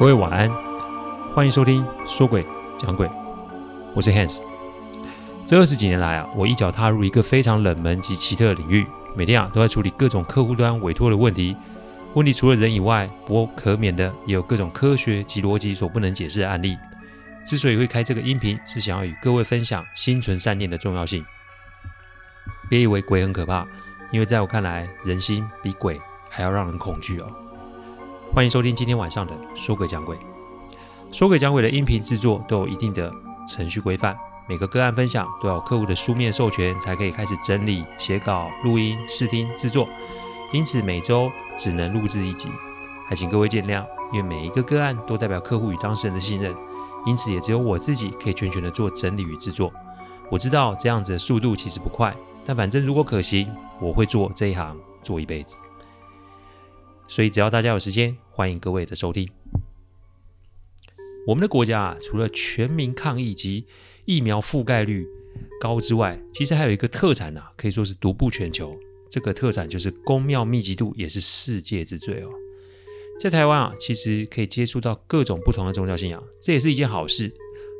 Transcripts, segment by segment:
各位晚安，欢迎收听说鬼讲鬼，我是 Hans。这二十几年来啊，我一脚踏入一个非常冷门及奇特的领域，每天啊都在处理各种客户端委托的问题。问题除了人以外，不可免的也有各种科学及逻辑所不能解释的案例。之所以会开这个音频，是想要与各位分享心存善念的重要性。别以为鬼很可怕，因为在我看来，人心比鬼还要让人恐惧哦。欢迎收听今天晚上的说鬼讲鬼。说鬼讲鬼的音频制作都有一定的程序规范，每个个案分享都要客户的书面授权才可以开始整理、写稿、录音、试听、制作，因此每周只能录制一集，还请各位见谅。因为每一个个案都代表客户与当事人的信任，因此也只有我自己可以全权的做整理与制作。我知道这样子的速度其实不快，但反正如果可行，我会做这一行做一辈子。所以，只要大家有时间，欢迎各位的收听。我们的国家啊，除了全民抗疫及疫苗覆盖率高之外，其实还有一个特产啊，可以说是独步全球。这个特产就是宫庙密集度也是世界之最哦。在台湾啊，其实可以接触到各种不同的宗教信仰，这也是一件好事。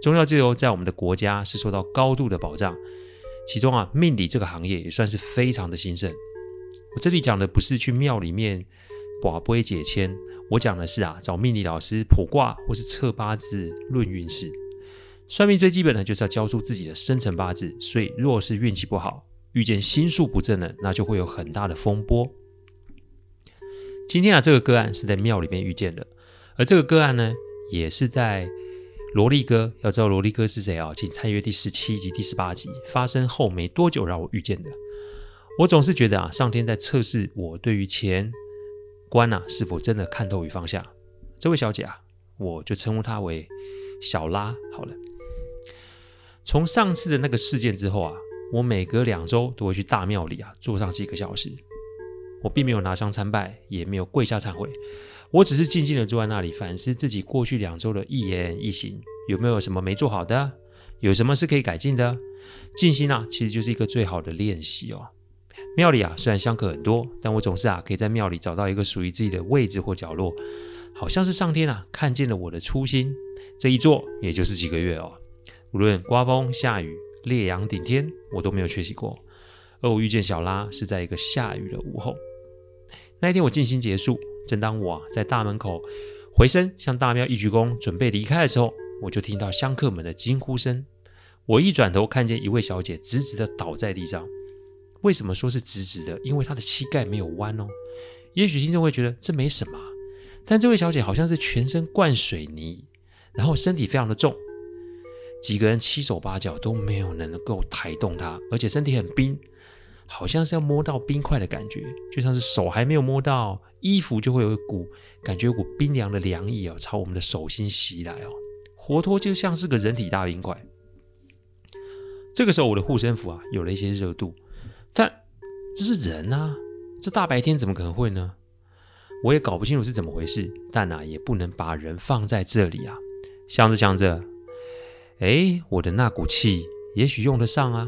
宗教自由在我们的国家是受到高度的保障，其中啊，命理这个行业也算是非常的兴盛。我这里讲的不是去庙里面。卜杯解签，我讲的是啊，找命理老师卜卦或是测八字论运势。算命最基本的就是要交出自己的生辰八字，所以若是运气不好，遇见心术不正的，那就会有很大的风波。今天啊，这个个案是在庙里面遇见的，而这个个案呢，也是在萝莉哥。要知道萝莉哥是谁啊？请参阅第十七集、第十八集，发生后没多久让我遇见的。我总是觉得啊，上天在测试我对于钱。观啊，是否真的看透与放下？这位小姐啊，我就称呼她为小拉好了。从上次的那个事件之后啊，我每隔两周都会去大庙里啊坐上几个小时。我并没有拿香参拜，也没有跪下忏悔，我只是静静的坐在那里反思自己过去两周的一言一行，有没有什么没做好的，有什么是可以改进的。静心啊，其实就是一个最好的练习哦。庙里啊，虽然香客很多，但我总是啊可以在庙里找到一个属于自己的位置或角落，好像是上天啊看见了我的初心。这一坐也就是几个月哦，无论刮风下雨、烈阳顶天，我都没有缺席过。而我遇见小拉是在一个下雨的午后。那一天我静心结束，正当我啊在大门口回身向大庙一鞠躬，准备离开的时候，我就听到香客们的惊呼声。我一转头，看见一位小姐直直的倒在地上。为什么说是直直的？因为她的膝盖没有弯哦。也许听众会觉得这没什么，但这位小姐好像是全身灌水泥，然后身体非常的重，几个人七手八脚都没有能够抬动她，而且身体很冰，好像是要摸到冰块的感觉，就像是手还没有摸到衣服，就会有一股感觉，有股冰凉的凉意哦，朝我们的手心袭来哦，活脱就像是个人体大冰块。这个时候，我的护身符啊，有了一些热度。但这是人啊，这大白天怎么可能会呢？我也搞不清楚是怎么回事，但啊，也不能把人放在这里啊。想着想着，哎，我的那股气也许用得上啊，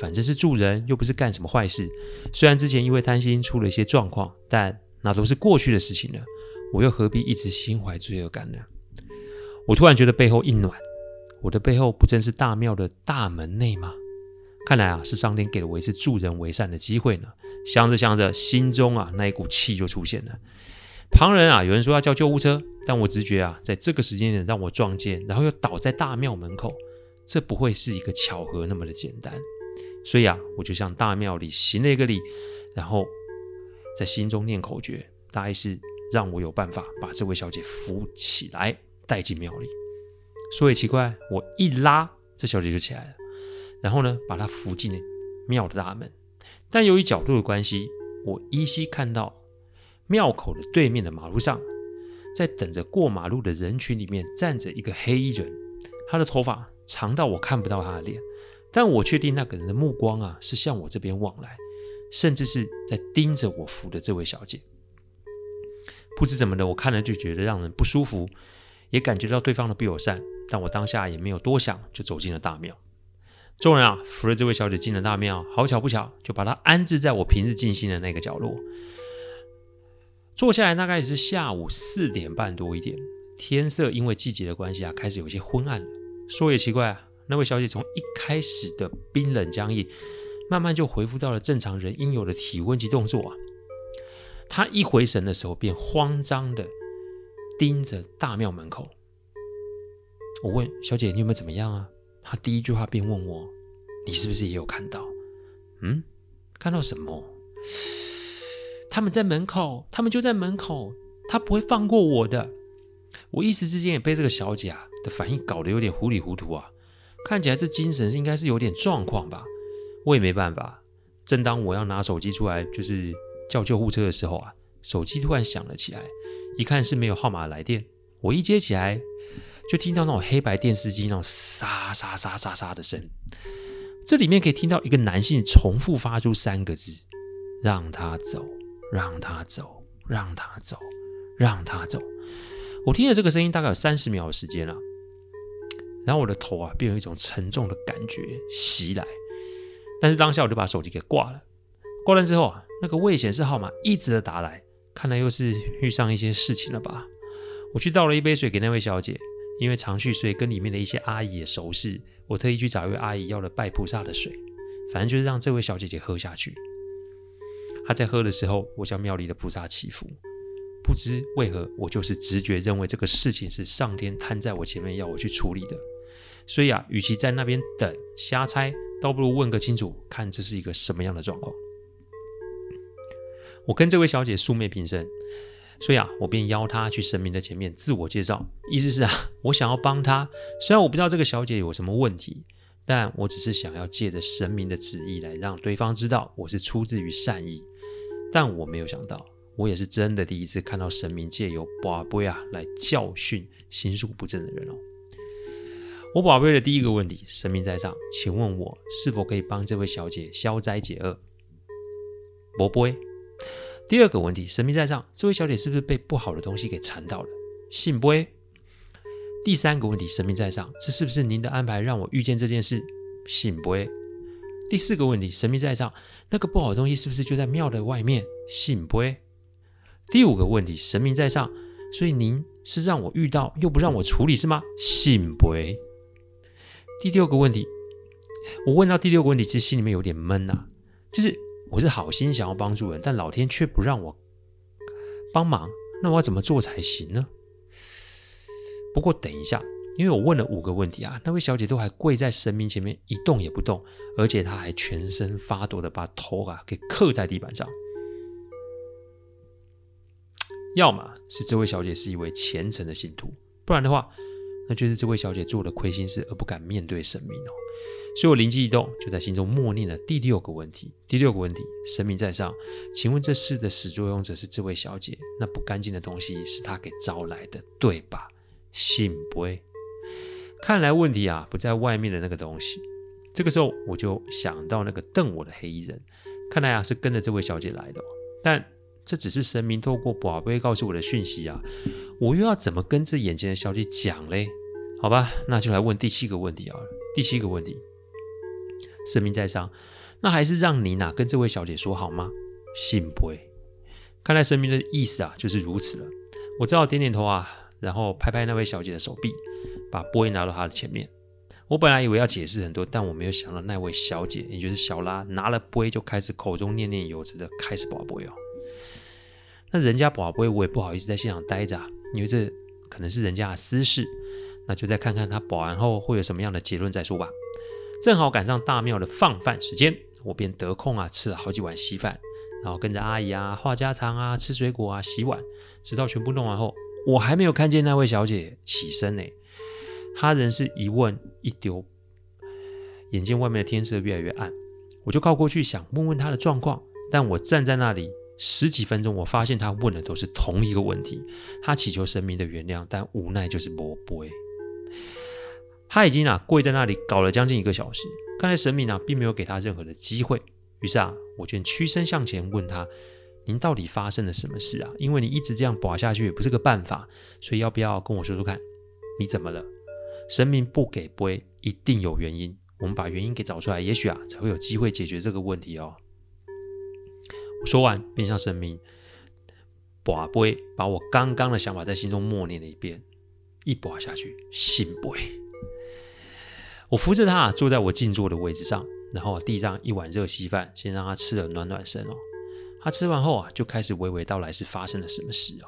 反正是助人，又不是干什么坏事。虽然之前因为贪心出了一些状况，但那都是过去的事情了，我又何必一直心怀罪恶感呢？我突然觉得背后一暖，我的背后不正是大庙的大门内吗？看来啊，是上天给了我一次助人为善的机会呢。想着想着，心中啊那一股气就出现了。旁人啊，有人说要叫救护车，但我直觉啊，在这个时间点让我撞见，然后又倒在大庙门口，这不会是一个巧合那么的简单。所以啊，我就向大庙里行了一个礼，然后在心中念口诀，大意是让我有办法把这位小姐扶起来，带进庙里。说也奇怪，我一拉，这小姐就起来了。然后呢，把他扶进了庙的大门。但由于角度的关系，我依稀看到庙口的对面的马路上，在等着过马路的人群里面站着一个黑衣人。他的头发长到我看不到他的脸，但我确定那个人的目光啊是向我这边望来，甚至是在盯着我扶的这位小姐。不知怎么的，我看了就觉得让人不舒服，也感觉到对方的不友善。但我当下也没有多想，就走进了大庙。众人啊，扶着这位小姐进了大庙，好巧不巧，就把她安置在我平日静心的那个角落。坐下来大概是下午四点半多一点，天色因为季节的关系啊，开始有些昏暗了。说也奇怪啊，那位小姐从一开始的冰冷僵硬，慢慢就恢复到了正常人应有的体温及动作啊。她一回神的时候，便慌张的盯着大庙门口。我问小姐：“你有没有怎么样啊？”他第一句话便问我：“你是不是也有看到？”嗯，看到什么？他们在门口，他们就在门口，他不会放过我的。我一时之间也被这个小姐的反应搞得有点糊里糊涂啊，看起来这精神应该是有点状况吧。我也没办法。正当我要拿手机出来就是叫救护车的时候啊，手机突然响了起来，一看是没有号码来电，我一接起来就听到那种黑白电视机那种沙沙沙沙沙的声。这里面可以听到一个男性重复发出三个字：“让他走，让他走，让他走，让他走。”我听了这个声音大概有三十秒的时间了，然后我的头啊，便有一种沉重的感觉袭来。但是当下我就把手机给挂了。挂了之后啊，那个未显示号码一直的打来，看来又是遇上一些事情了吧？我去倒了一杯水给那位小姐，因为常去，所以跟里面的一些阿姨也熟识。我特意去找一位阿姨要了拜菩萨的水，反正就是让这位小姐姐喝下去。她在喝的时候，我向庙里的菩萨祈福。不知为何，我就是直觉认为这个事情是上天摊在我前面要我去处理的。所以啊，与其在那边等瞎猜，倒不如问个清楚，看这是一个什么样的状况。我跟这位小姐素昧平生。所以啊，我便邀她去神明的前面自我介绍，意思是啊，我想要帮她。虽然我不知道这个小姐有什么问题，但我只是想要借着神明的旨意来让对方知道我是出自于善意。但我没有想到，我也是真的第一次看到神明借由跋杯啊来教训心术不正的人哦。我跋杯的第一个问题：神明在上，请问我是否可以帮这位小姐消灾解厄？跋杯。第二个问题，神明在上，这位小姐是不是被不好的东西给缠到了？信不？第三个问题，神明在上，这是不是您的安排让我遇见这件事？信不？第四个问题，神明在上，那个不好的东西是不是就在庙的外面？信不？第五个问题，神明在上，所以您是让我遇到又不让我处理是吗？信不？第六个问题，我问到第六个问题，其实心里面有点闷呐，就是。我是好心想要帮助人，但老天却不让我帮忙，那我要怎么做才行呢？不过等一下，因为我问了五个问题啊，那位小姐都还跪在神明前面一动也不动，而且她还全身发抖的把头啊给磕在地板上。要么是这位小姐是一位虔诚的信徒，不然的话，那就是这位小姐做了亏心事而不敢面对神明哦。所以我灵机一动，就在心中默念了第六个问题。第六个问题：神明在上，请问这事的始作俑者是这位小姐，那不干净的东西是她给招来的，对吧？信不会？看来问题啊不在外面的那个东西。这个时候我就想到那个瞪我的黑衣人，看来啊是跟着这位小姐来的。但这只是神明透过宝贝告诉我的讯息啊，我又要怎么跟这眼前的小姐讲嘞？好吧，那就来问第七个问题啊。第七个问题。神明在上，那还是让你呐跟这位小姐说好吗？信不。看来神明的意思啊就是如此了。我只好点点头啊，然后拍拍那位小姐的手臂，把杯拿到她的前面。我本来以为要解释很多，但我没有想到那位小姐，也就是小拉，拿了杯就开始口中念念有词的开始跋杯哦。那人家跋杯，我也不好意思在现场待着啊，因为这可能是人家的私事。那就再看看他保完后会有什么样的结论再说吧。正好赶上大庙的放饭时间，我便得空啊吃了好几碗稀饭，然后跟着阿姨啊话家常啊吃水果啊洗碗，直到全部弄完后，我还没有看见那位小姐起身呢。她仍是一问一丢，眼见外面的天色越来越暗，我就靠过去想问问她的状况，但我站在那里十几分钟，我发现她问的都是同一个问题，她祈求神明的原谅，但无奈就是没杯。他已经啊跪在那里搞了将近一个小时，看来神明啊并没有给他任何的机会。于是啊，我便屈身向前问他：“您到底发生了什么事啊？因为你一直这样跋下去也不是个办法，所以要不要跟我说说看，你怎么了？神明不给杯，一定有原因。我们把原因给找出来，也许啊才会有机会解决这个问题哦。”我说完，便向神明跋杯，把我刚刚的想法在心中默念了一遍。一拔下去，心背。我扶着他坐在我静坐的位置上，然后递上一碗热稀饭，先让他吃了暖暖身哦。他吃完后啊，就开始娓娓道来是发生了什么事哦。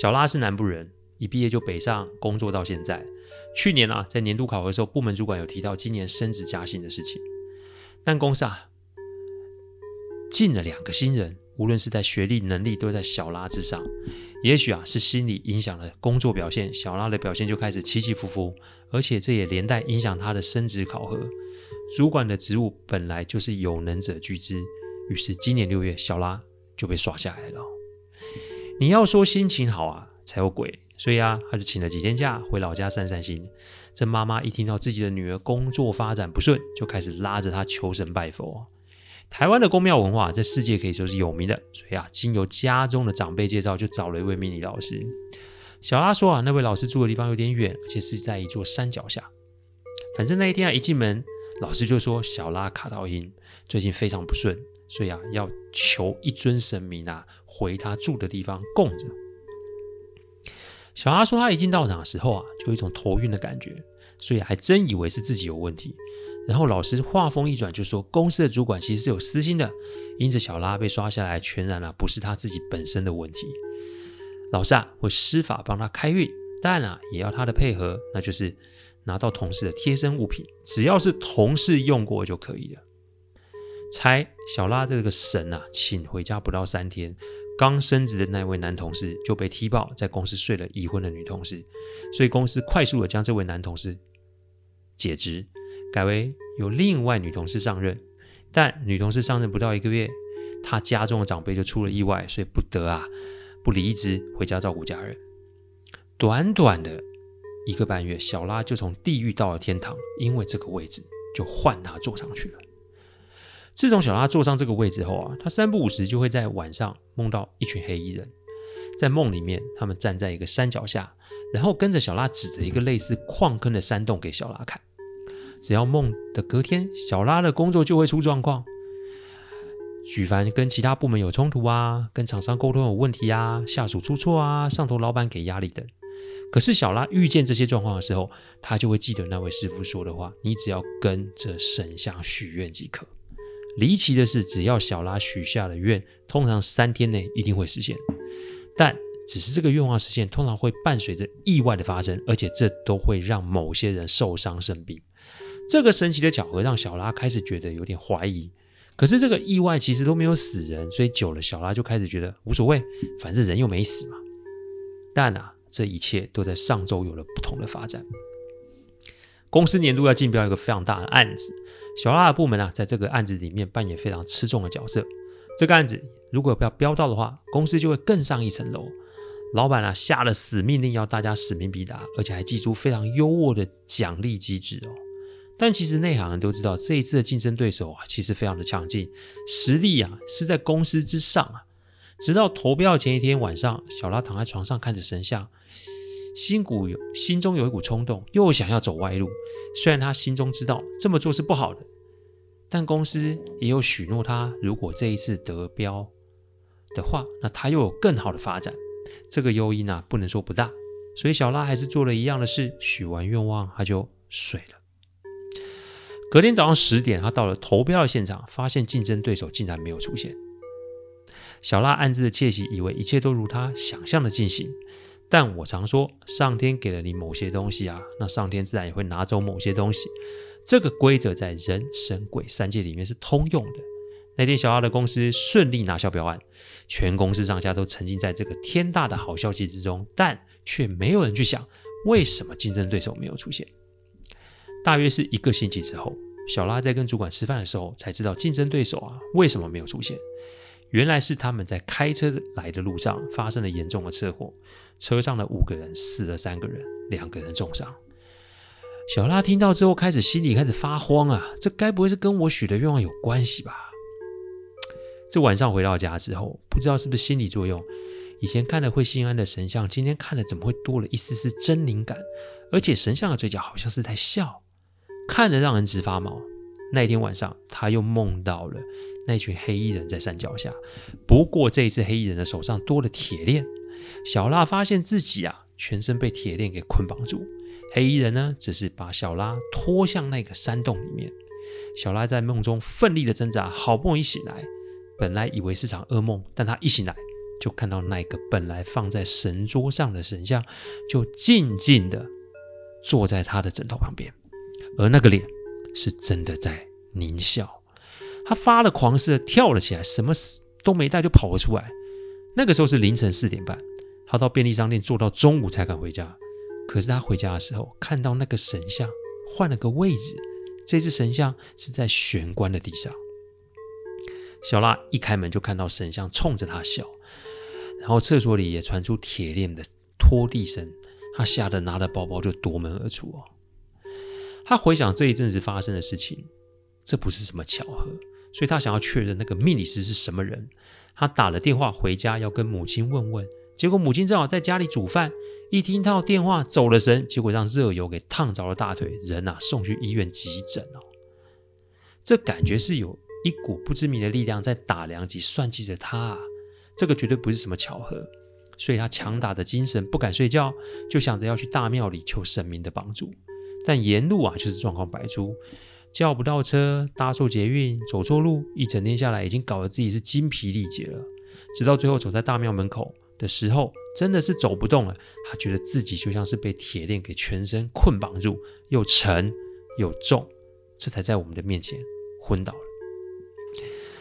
小拉是南部人，一毕业就北上工作到现在。去年啊，在年度考核的时候，部门主管有提到今年升职加薪的事情，但公司啊进了两个新人，无论是在学历能力都在小拉之上。也许啊是心理影响了工作表现，小拉的表现就开始起起伏伏，而且这也连带影响他的升职考核。主管的职务本来就是有能者居之，于是今年六月，小拉就被刷下来了。你要说心情好啊，才有鬼。所以啊，他就请了几天假回老家散散心。这妈妈一听到自己的女儿工作发展不顺，就开始拉着她求神拜佛。台湾的宫庙文化在世界可以说是有名的，所以啊，经由家中的长辈介绍，就找了一位命理老师。小拉说啊，那位老师住的地方有点远，而且是在一座山脚下。反正那一天啊，一进门，老师就说小拉卡到阴，最近非常不顺，所以啊，要求一尊神明啊回他住的地方供着。小拉说，他一进道场的时候啊，就有一种头晕的感觉，所以还真以为是自己有问题。然后老师话锋一转，就说公司的主管其实是有私心的，因此小拉被刷下来，全然啊不是他自己本身的问题。老师啊会施法帮他开运，但啊也要他的配合，那就是拿到同事的贴身物品，只要是同事用过就可以了。猜小拉这个神啊，请回家不到三天。刚升职的那位男同事就被踢爆，在公司睡了已婚的女同事，所以公司快速的将这位男同事解职，改为由另外女同事上任。但女同事上任不到一个月，她家中的长辈就出了意外，所以不得啊不离职回家照顾家人。短短的一个半月，小拉就从地狱到了天堂，因为这个位置就换她坐上去了。自从小拉坐上这个位置后啊，她三不五时就会在晚上梦到一群黑衣人，在梦里面，他们站在一个山脚下，然后跟着小拉指着一个类似矿坑的山洞给小拉看。只要梦的隔天，小拉的工作就会出状况，举凡跟其他部门有冲突啊，跟厂商沟通有问题啊，下属出错啊，上头老板给压力等。可是小拉遇见这些状况的时候，他就会记得那位师傅说的话：你只要跟着神像许愿即可。离奇的是，只要小拉许下了愿，通常三天内一定会实现。但只是这个愿望实现，通常会伴随着意外的发生，而且这都会让某些人受伤生病。这个神奇的巧合让小拉开始觉得有点怀疑。可是这个意外其实都没有死人，所以久了，小拉就开始觉得无所谓，反正人又没死嘛。但啊，这一切都在上周有了不同的发展。公司年度要竞标一个非常大的案子。小拉的部门啊，在这个案子里面扮演非常吃重的角色。这个案子如果要标到的话，公司就会更上一层楼。老板啊，下了死命令，要大家使命必达，而且还祭出非常优渥的奖励机制哦。但其实内行人都知道，这一次的竞争对手啊，其实非常的强劲，实力啊是在公司之上啊。直到投标前一天晚上，小拉躺在床上看着神像。心骨有心中有一股冲动，又想要走歪路。虽然他心中知道这么做是不好的，但公司也有许诺他，如果这一次得标的话，那他又有更好的发展。这个诱因啊，不能说不大。所以小拉还是做了一样的事，许完愿望他就睡了。隔天早上十点，他到了投标的现场，发现竞争对手竟然没有出现。小拉暗自的窃喜，以为一切都如他想象的进行。但我常说，上天给了你某些东西啊，那上天自然也会拿走某些东西。这个规则在人、神、鬼三界里面是通用的。那天，小拉的公司顺利拿下标案，全公司上下都沉浸在这个天大的好消息之中，但却没有人去想为什么竞争对手没有出现。大约是一个星期之后，小拉在跟主管吃饭的时候，才知道竞争对手啊为什么没有出现。原来是他们在开车来的路上发生了严重的车祸。车上的五个人死了三个人，两个人重伤。小拉听到之后，开始心里开始发慌啊！这该不会是跟我许的愿望有关系吧？这晚上回到家之后，不知道是不是心理作用，以前看了会心安的神像，今天看了怎么会多了一丝丝狰狞感？而且神像的嘴角好像是在笑，看着让人直发毛。那天晚上，他又梦到了那群黑衣人在山脚下，不过这一次黑衣人的手上多了铁链。小拉发现自己啊，全身被铁链给捆绑住。黑衣人呢，只是把小拉拖向那个山洞里面。小拉在梦中奋力的挣扎，好不容易醒来。本来以为是场噩梦，但他一醒来，就看到那个本来放在神桌上的神像，就静静的坐在他的枕头旁边，而那个脸是真的在狞笑。他发了狂似的跳了起来，什么都没带就跑了出来。那个时候是凌晨四点半，他到便利商店坐到中午才敢回家。可是他回家的时候，看到那个神像换了个位置，这只神像是在玄关的地上。小拉一开门就看到神像冲着他笑，然后厕所里也传出铁链的拖地声，他吓得拿了包包就夺门而出哦。他回想这一阵子发生的事情，这不是什么巧合，所以他想要确认那个命理师是什么人。他打了电话回家要跟母亲问问，结果母亲正好在家里煮饭。一听到电话，走了神，结果让热油给烫着了大腿，人、啊、送去医院急诊哦。这感觉是有一股不知名的力量在打量及算计着他啊，这个绝对不是什么巧合，所以他强打的精神不敢睡觉，就想着要去大庙里求神明的帮助。但沿路啊就是状况百出，叫不到车，搭错捷运，走错路，一整天下来已经搞得自己是精疲力竭了。直到最后走在大庙门口的时候。真的是走不动了，他觉得自己就像是被铁链给全身捆绑住，又沉又重，这才在我们的面前昏倒了。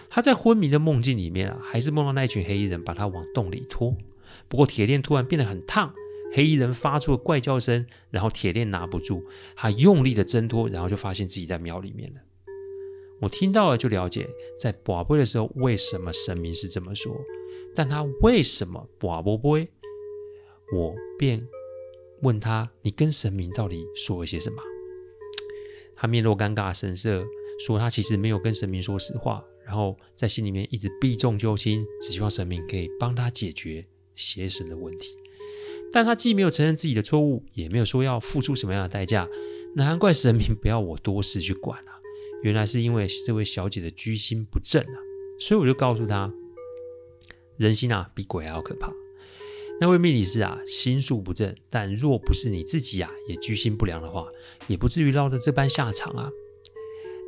他在昏迷的梦境里面啊，还是梦到那群黑衣人把他往洞里拖。不过铁链突然变得很烫，黑衣人发出了怪叫声，然后铁链拿不住，他用力的挣脱，然后就发现自己在庙里面了。我听到了就了解，在跋杯的时候为什么神明是这么说，但他为什么跋不杯？我便问他：“你跟神明到底说了些什么？”他面露尴尬神色，说：“他其实没有跟神明说实话，然后在心里面一直避重就轻，只希望神明可以帮他解决邪神的问题。但他既没有承认自己的错误，也没有说要付出什么样的代价。难怪神明不要我多事去管啊！原来是因为这位小姐的居心不正啊！所以我就告诉他：人心啊，比鬼还要可怕。”那位命理师啊，心术不正，但若不是你自己啊，也居心不良的话，也不至于落得这般下场啊。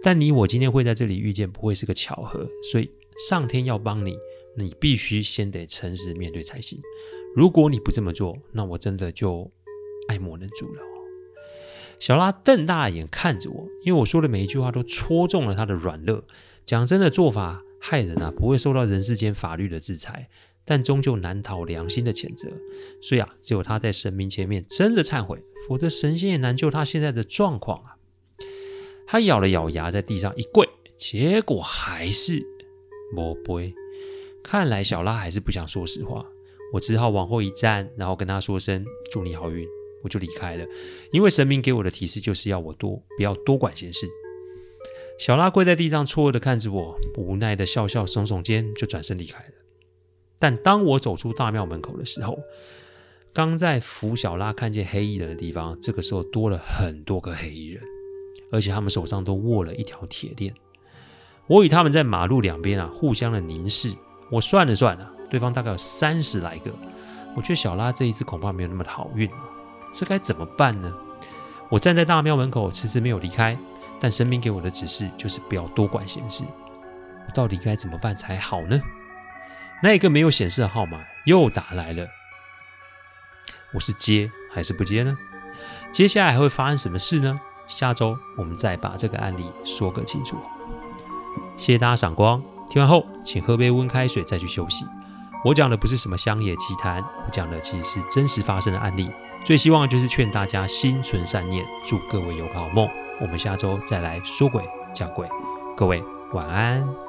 但你我今天会在这里遇见，不会是个巧合，所以上天要帮你，你必须先得诚实面对才行。如果你不这么做，那我真的就爱莫能助了。小拉瞪大眼看着我，因为我说的每一句话都戳中了他的软肋。讲真的，做法害人啊，不会受到人世间法律的制裁。但终究难逃良心的谴责，所以啊，只有他在神明前面真的忏悔，否则神仙也难救他现在的状况啊。他咬了咬牙，在地上一跪，结果还是没杯。看来小拉还是不想说实话，我只好往后一站，然后跟他说声祝你好运，我就离开了。因为神明给我的提示就是要我多不要多管闲事。小拉跪在地上，错愕的看着我，无奈的笑笑，耸耸肩，就转身离开了。但当我走出大庙门口的时候，刚在扶小拉看见黑衣人的地方，这个时候多了很多个黑衣人，而且他们手上都握了一条铁链。我与他们在马路两边啊，互相的凝视。我算了算啊，对方大概有三十来个。我觉得小拉这一次恐怕没有那么好运了，这该怎么办呢？我站在大庙门口，迟迟没有离开。但神明给我的指示就是不要多管闲事。我到底该怎么办才好呢？那一个没有显示的号码又打来了，我是接还是不接呢？接下来还会发生什么事呢？下周我们再把这个案例说个清楚。谢谢大家赏光，听完后请喝杯温开水再去休息。我讲的不是什么乡野奇谈，我讲的其实是真实发生的案例。最希望就是劝大家心存善念，祝各位有个好梦。我们下周再来说鬼讲鬼，各位晚安。